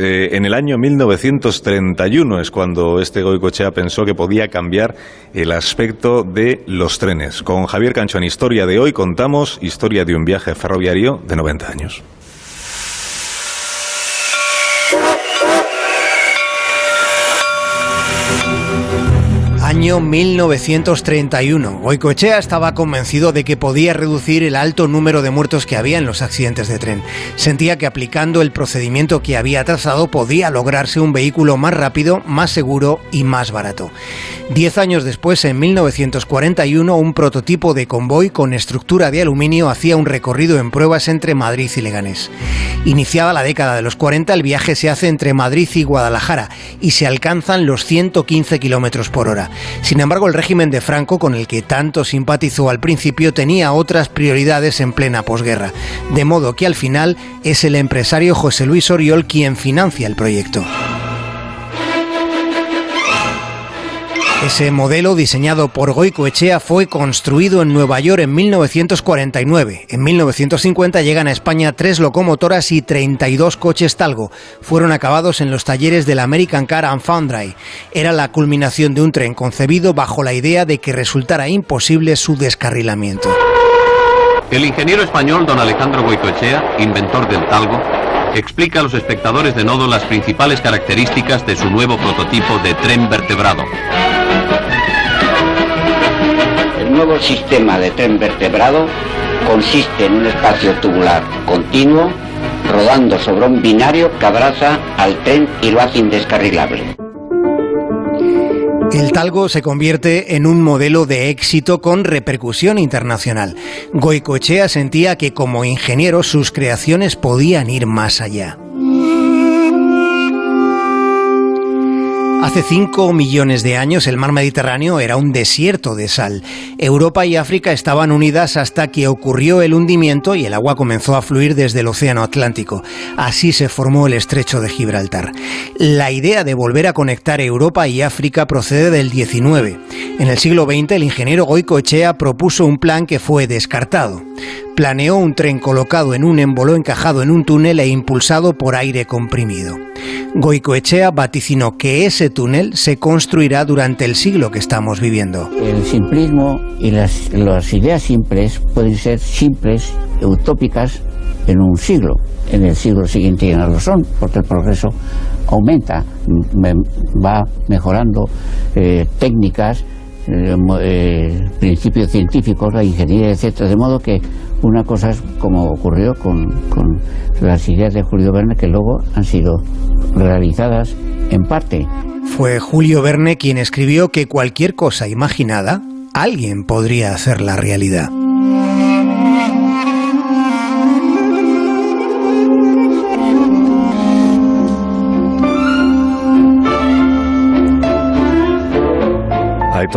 eh, en el año 1931 es cuando este Goicochea pensó que podía cambiar el aspecto de los trenes. Con Javier Cancho en Historia de hoy contamos historia de un viaje ferroviario de 90 años. Año 1931. Goicoechea estaba convencido de que podía reducir el alto número de muertos que había en los accidentes de tren. Sentía que aplicando el procedimiento que había trazado podía lograrse un vehículo más rápido, más seguro y más barato. Diez años después, en 1941, un prototipo de convoy con estructura de aluminio hacía un recorrido en pruebas entre Madrid y Leganés. Iniciada la década de los 40, el viaje se hace entre Madrid y Guadalajara y se alcanzan los 115 kilómetros por hora. Sin embargo, el régimen de Franco, con el que tanto simpatizó al principio, tenía otras prioridades en plena posguerra, de modo que al final es el empresario José Luis Oriol quien financia el proyecto. Ese modelo diseñado por Goicoechea fue construido en Nueva York en 1949. En 1950 llegan a España tres locomotoras y 32 coches Talgo. Fueron acabados en los talleres del American Car and Foundry. Era la culminación de un tren concebido bajo la idea de que resultara imposible su descarrilamiento. El ingeniero español don Alejandro Goicoechea, inventor del Talgo, explica a los espectadores de Nodo las principales características de su nuevo prototipo de tren vertebrado. Nuevo sistema de tren vertebrado consiste en un espacio tubular continuo rodando sobre un binario que abraza al tren y lo hace indescarrilable. El talgo se convierte en un modelo de éxito con repercusión internacional. Goicoechea sentía que como ingeniero sus creaciones podían ir más allá. Hace 5 millones de años el mar Mediterráneo era un desierto de sal. Europa y África estaban unidas hasta que ocurrió el hundimiento y el agua comenzó a fluir desde el Océano Atlántico. Así se formó el estrecho de Gibraltar. La idea de volver a conectar Europa y África procede del 19. En el siglo XX el ingeniero Goicoechea propuso un plan que fue descartado planeó un tren colocado en un émbolo encajado en un túnel e impulsado por aire comprimido. Goicoechea vaticinó que ese túnel se construirá durante el siglo que estamos viviendo. El simplismo y las, ideas simples pueden ser simples, utópicas, en un siglo. En el siglo siguiente ya no lo son, porque el progreso aumenta, va mejorando eh, técnicas, eh, principios científicos, la ingeniería, etcétera, de modo que una cosa es como ocurrió con, con las ideas de Julio Verne que luego han sido realizadas en parte. Fue Julio Verne quien escribió que cualquier cosa imaginada, alguien podría hacerla realidad.